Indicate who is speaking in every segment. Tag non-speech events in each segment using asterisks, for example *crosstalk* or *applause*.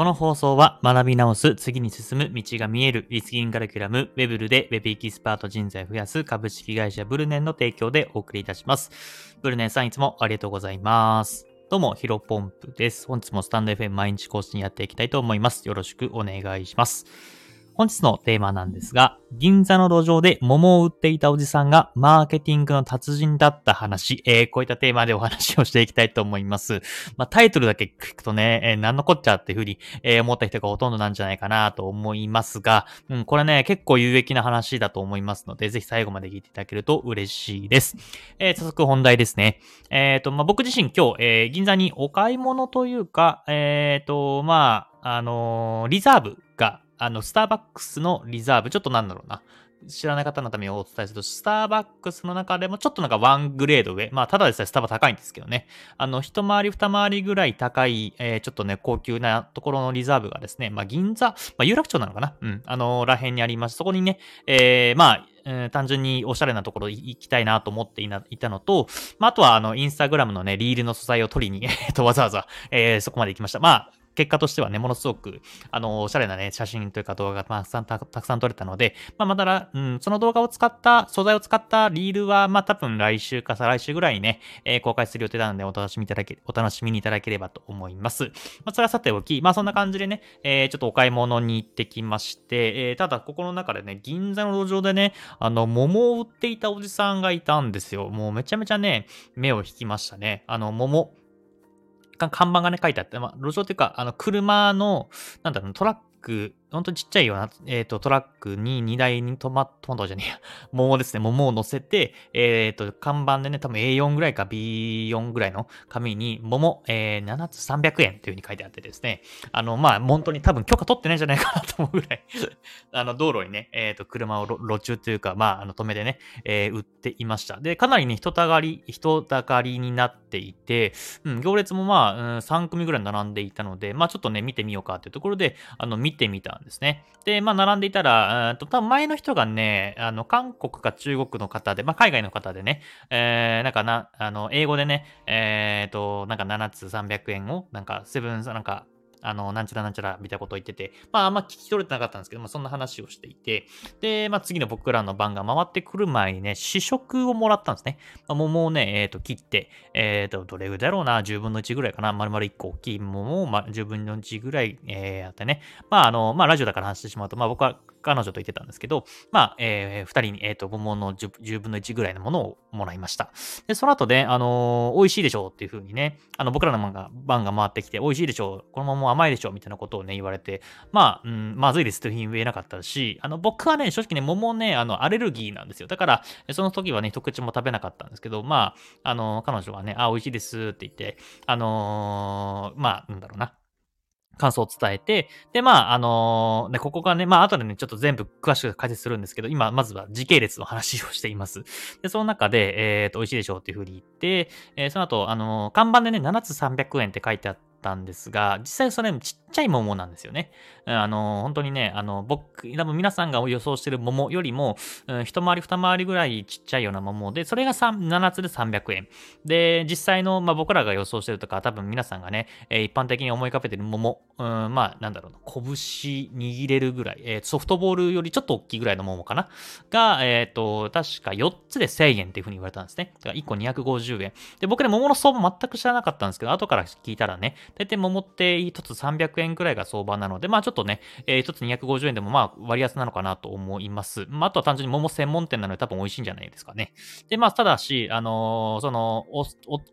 Speaker 1: この放送は学び直す、次に進む道が見える、リスキングカリキュラム、ウェブルでウェブエキスパート人材を増やす株式会社ブルネンの提供でお送りいたします。ブルネンさんいつもありがとうございます。どうも、ヒロポンプです。本日もスタンド FM 毎日更新やっていきたいと思います。よろしくお願いします。本日のテーマなんですが、銀座の路上で桃を売っていたおじさんがマーケティングの達人だった話、えー、こういったテーマでお話をしていきたいと思います。まあ、タイトルだけ聞くとね、えー、何のこっちゃっていうふうに、えー思った人がほとんどなんじゃないかなと思いますが、うん、これね、結構有益な話だと思いますので、ぜひ最後まで聞いていただけると嬉しいです。えー早速本題ですね。えっ、と、まあ、僕自身今日、えー銀座にお買い物というか、えっ、と、まあ、あのーリザーブが、あの、スターバックスのリザーブ、ちょっとなんだろうな。知らない方のためにお伝えすると、スターバックスの中でもちょっとなんかワングレード上。まあ、ただでさえスタバ高いんですけどね。あの、一回り二回りぐらい高い、えーちょっとね、高級なところのリザーブがですね、まあ、銀座、まあ、有楽町なのかなうん。あの、らへんにありまして、そこにね、えーまあ、えー単純におしゃれなところ行きたいなと思っていないたのと、まあ、あとは、あの、インスタグラムのね、リールの素材を取りに、えっと、わざわざ、えーそこまで行きました。まあ、結果としてはね、ものすごく、あの、おしゃれなね、写真というか動画がたくさん、たくさん撮れたので、まあ、またら、うん、その動画を使った、素材を使ったリールは、まあ、多分来週か再来週ぐらいにね、えー公開する予定なので、お楽しみいただけ、お楽しみにいただければと思います。まあ、それはさておき、まあ、そんな感じでね、えーちょっとお買い物に行ってきまして、えーただ、ここの中でね、銀座の路上でね、あの、桃を売っていたおじさんがいたんですよ。もうめちゃめちゃね、目を引きましたね。あの、桃。看板がね、書いてあって、まあ、路上っていうか、あの、車の、なんだろう、トラック、ほんとちっちゃいような、えっ、と、トラックに荷台にトマトマトじゃねえや、*laughs* 桃ですね、桃を乗せて、えっ、と、看板でね、多分 A4 ぐらいか B4 ぐらいの紙に、桃、えー、7つ300円っていう風に書いてあってですね、あの、まあ、本当に多分許可取ってないんじゃないかなと思うぐらい、*laughs* あの、道路にね、えっ、と、車を路中というか、まあ、あの、止めてね、えー売っていました。で、かなりね、人たがり、人だかりになっていて、うん、行列もまあ、うん、3組ぐらい並んでいたので、まあちょっとね、見てみようかっていうところで、あの、見てみたんですね。で、まあ並んでいたら、うんと多分前の人がね、あの、韓国か中国の方で、まあ海外の方でね、えー、なんかな、あの、英語でね、えーと、なんか7つ300円を、なんかセブン、なんか、あの、なんちゃらなんちゃらみたことを言ってて、まああんま聞き取れてなかったんですけど、まあそんな話をしていて、で、まあ次の僕らの番が回ってくる前にね、試食をもらったんですね。まあ桃をね、えっ、と、切って、えっ、と、どれぐらいだろうな、10分の1ぐらいかな、丸々1個大きい桃を、まあ、10分の1ぐらい、えーやってね。まあ、あの、まあ、ラジオだから話してしまうと、まあ僕は彼女と言ってたんですけど、まあ、えー、2人に、えっ、と、桃の 10, 分の1ぐらいのものをもらいました。で、その後で、あのー美味しいでしょうっていう風にね、あの、僕らの番が、番が回ってきて、美味しいでしょう、このまま甘いでしょみたいなことをね、言われて、まあ、うん、まずいですというふうに言えなかったし、あの、僕はね、正直ね、桃ね、あの、アレルギーなんですよ。だから、その時はね、一口も食べなかったんですけど、まあ、あの、彼女はね、あ、美味しいですって言って、あのーまあ、なんだろうな。感想を伝えて、で、まあ、あのね、ここがね、まあ、後でね、ちょっと全部詳しく解説するんですけど、今、まずは時系列の話をしています。で、その中で、えっ、と、美味しいでしょうっていうふうに言って、えーその後、あの看板でね、7つ300円って書いてあってたんですが、実際それちっちゃい桃なんですよね。あの本当にね、あの、僕、多分皆さんが予想してる桃よりも、うん一回り二回りぐらいちっちゃいような桃で、それが7つで300円。で、実際の、まあ、僕らが予想してるとか、多分皆さんがね、えー一般的に思い浮かべてる桃、うん、まあ、なんだろうな、拳握れるぐらい、えーソフトボールよりちょっと大きいぐらいの桃かな？が、えっ、と、確か4つで1000円っていう風に言われたんですね。だから1個250円。で、僕ね、桃の相場全く知らなかったんですけど、後から聞いたらね、大体桃って1つ300円円くらいが相場なので、まあちょっとね、えー1つ250円でもまあ割安なのかなと思います。まああとは単純に桃専門店なので多分美味しいんじゃないですかね。で、まあただし、あのーそのお、お、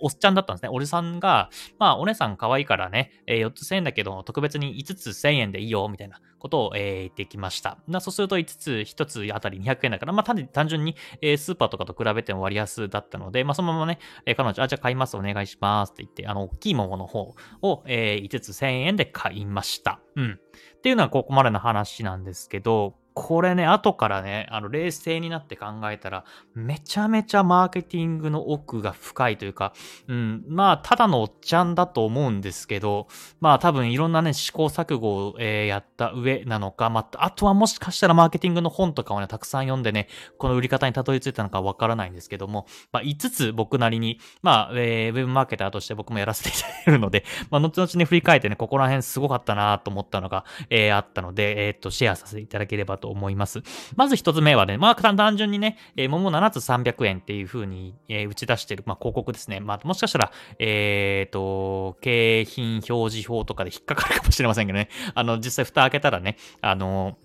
Speaker 1: おっちゃんだったんですね。おじさんが、まあお姉さん可愛いからね、えー4つ1000円だけど、特別に5つ1000円でいいよ、みたいなことを、えー言ってきました。そうすると5つ1つあたり200円だから、まあ単純に、えースーパーとかと比べても割安だったので、まあそのままね、え彼女、あ、じゃあ買います、お願いしますって言って、あの、大きい桃の方を、えー5つ1000円で買いました。うん。っていうのはここまでの話なんですけど、これね、後からね、あの、冷静になって考えたら、めちゃめちゃマーケティングの奥が深いというか、うん、まあ、ただのおっちゃんだと思うんですけど、まあ、多分いろんなね、試行錯誤を、えー、やった上なのか、まあ、あとはもしかしたらマーケティングの本とかをね、たくさん読んでね、この売り方にたどり着いたのかわからないんですけども、まあ、5つ僕なりに、まあ、えー、ウェブマーケターとして僕もやらせていただいてるので、*laughs* まあ、後々ね、振り返ってね、ここら辺すごかったなと思ったのが、えー、あったので、えー、っと、シェアさせていただければと思います。まず一つ目はね、まあ、単純にね、え、桃7つ300円っていう風に、え、打ち出してる、まあ、広告ですね。まあ、もしかしたら、えっ、ー、と、景品表示法とかで引っかかるかもしれませんけどね。*laughs* あの、実際蓋開けたらね、あの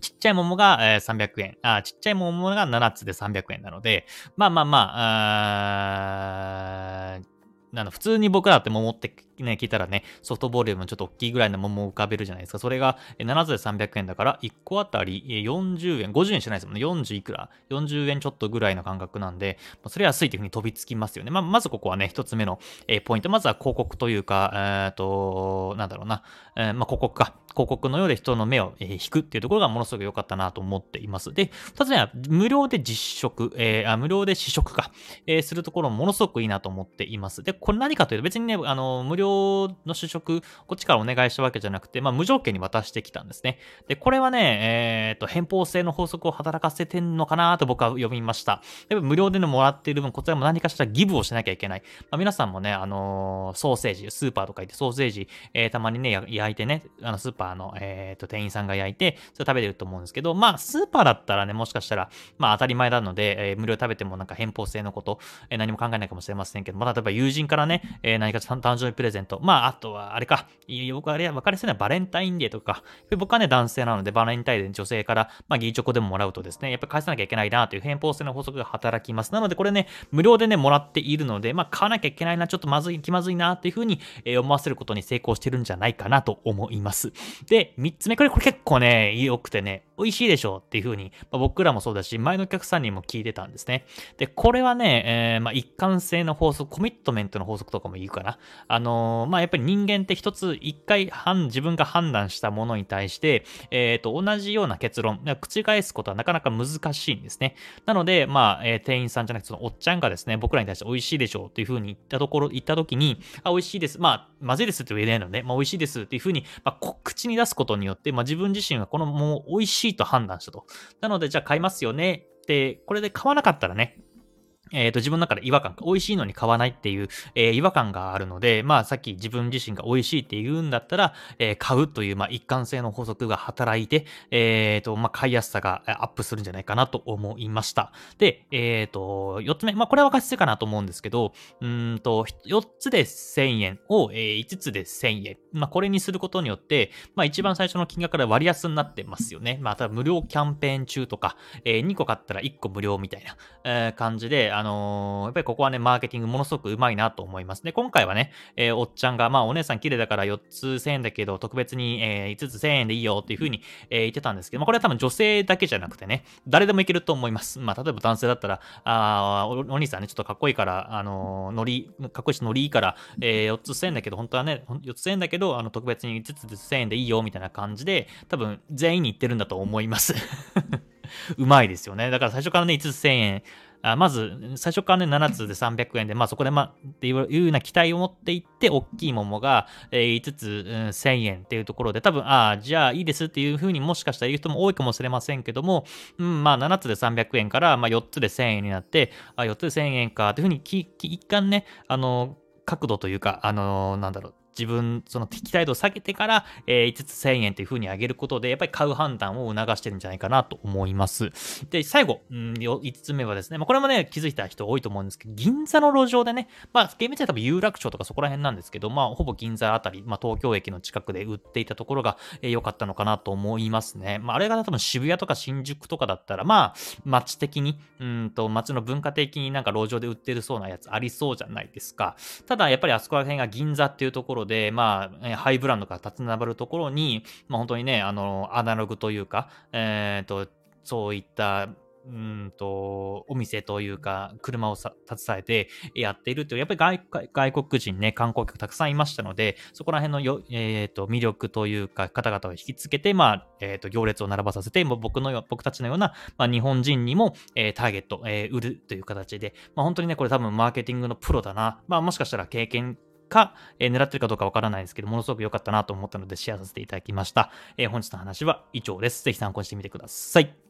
Speaker 1: ちっちゃい桃が、300円。あ、ちっちゃい桃が7つで300円なので、まあまあまあ、あなんだ、普通に僕らって桃ってね、聞いたらね、ソフトボールよりもちょっと大きいぐらいの桃を浮かべるじゃないですか。それが7つで300円だから、1個あたり40円、50円してないですもんね。40いくら ?40 円ちょっとぐらいの感覚なんで、それは安いというふうに飛びつきますよね。まあ、まずここはね、一つ目の、えポイント。まずは広告というか、えっ、と、なんだろうな、えー、まあ、広告か。広告のようで人の目を、引くっていうところがものすごく良かったなと思っています。で、二つ目は無料で実食、えー、あ無料で試食か、えー、するところもものすごくいいなと思っています。で、これ何かというと別にね、あの、無料の試食、こっちからお願いしたわけじゃなくて、まあ、無条件に渡してきたんですね。で、これはね、えっ、ー、と、偏方性の法則を働かせてんのかなと僕は読みました。やっぱ無料でのもらっている分、こちらも何かしらギブをしなきゃいけない。まあ、皆さんもね、あのー、ソーセージ、スーパーとか行ってソーセージ、えー、たまにね、焼いてね、あの、スーパーの、えっ、と、店員さんが焼いて、それ食べてると思うんですけど、まあ、スーパーだったらね、もしかしたら、まあ、当たり前なので、えー、無料食べてもなんか偏方性のこと、えー、何も考えないかもしれませんけど、まあ、例えば友人からね、えー、何か誕生日プレゼント、まあ、あとは、あれか、僕あれ、分かりやすいのはバレンタインデーとか、僕はね、男性なので、バレンタインデー女性から、まあ、ギリチョコでももらうとですね、やっぱり返さなきゃいけないなという偏方性の法則が働きます。なので、これね、無料でね、もらっているので、まあ、買わなきゃいけないな、ちょっとまずい、気まずいな、というふうに、え思わせることに成功してるんじゃないかなと思います。で、三つ目、これ、これ結構ね、良くてね、美味しいでしょうっていうふうに、まあ、僕らもそうだし、前のお客さんにも聞いてたんですね。で、これはね、えー、まあ、一貫性の法則、コミットメントの法則とかも言うかな。あのー、まあ、やっぱり人間って一つ、一回自分が判断したものに対して、えっ、ー、と、同じような結論、口返すことはなかなか難しいんですね。なので、まあ、え、店員さんじゃなくて、そのおっちゃんがですね、僕らに対して美味しいでしょうっていうふうに言ったところ、言ったときに、あ、美味しいです。まあ、まずいですって言えないので、まあ、美味しいですっていうふうに、まあ、口に出すことによって、まあ、自分自身がこのもう美味しいと判断したと。なので、じゃあ買いますよねで、これで買わなかったらね、えっ、ー、と、自分の中で違和感、美味しいのに買わないっていう、えー、違和感があるので、まあ、さっき自分自身が美味しいって言うんだったら、えー、買うという、まあ、一貫性の法則が働いて、えっ、と、まあ、買いやすさがアップするんじゃないかなと思いました。で、えっ、と、四つ目、まあ、これは分かりやすいかなと思うんですけど、うんと、四つで1000円を、え五つで1000円。まあ、これにすることによって、まあ、一番最初の金額から割安になってますよね。まあ、ただ無料キャンペーン中とか、え、2個買ったら1個無料みたいな、え、感じで、あのー、やっぱりここはね、マーケティングものすごくうまいなと思います。で、今回はね、えー、おっちゃんが、まあ、お姉さん綺麗だから4つ1000円だけど、特別に、えー、5つ1000円でいいよっていう風に、えー、言ってたんですけど、まあ、これは多分女性だけじゃなくてね、誰でもいけると思います。まあ、例えば男性だったら、あおお兄さんね、ちょっとかっこいいから、あのー、ノリ、かっこいいしノリいいから、えー、4つ1000円だけど、本当はね、4つ1000円だけど、あの、特別に5つ1000円でいいよみたいな感じで、多分全員に言ってるんだと思います *laughs* うまいですよね。だから最初からね、5つ1000円、あまず、最初からね、7つで300円で、まあそこで、まあ、っていうような期待を持っていって、大きい桃が、えー、5つ、うん、1000円っていうところで、多分、ああ、じゃあいいですっていうふうにもしかしたら言う人も多いかもしれませんけども、うん、まあ7つで300円から、まあ4つで1000円になって、あ4つで1000円かっていうふうに、一貫ね、あの、角度というか、あのなんだろう、自分、その期待度を下げてから、えー、5つ1000円という風に上げることで、やっぱり買う判断を促してるんじゃないかなと思います。で、最後、うん、5つ目はですね、まあ、これもね、気づいた人多いと思うんですけど、銀座の路上でね、まあ、厳密には多分有楽町とかそこら辺なんですけど、まあ、ほぼ銀座あたり、まあ、東京駅の近くで売っていたところが良、えー、かったのかなと思いますね。まあ、あれが多分渋谷とか新宿とかだったら、まあ、街的に、うんと、街の文化的になんか路上で売ってるそうなやつありそうじゃないですか。ただ、やっぱりあそこら辺が銀座っていうところで、まあ、ハイブランドが立つ並ぶところに、まあ、本当にね、あの、アナログというか、えっ、ー、と、そういったうんと、お店というか、車を携えてやっているという、やっぱり外国人ね、観光客たくさんいましたので、そこら辺のよ、えー、と魅力というか、方々を引きつけて、まあ、えー、と行列を並ばさせて、もう僕の僕たちのような、まあ、日本人にも、えー、ターゲット、えー、売るという形で、まあ、本当にね、これ多分マーケティングのプロだな。まあ、もしかしたら経験か、えー、狙ってるかどうかわからないですけど、ものすごく良かったなと思ったのでシェアさせていただきました。えー、本日の話は以上です。ぜひ参考にしてみてください。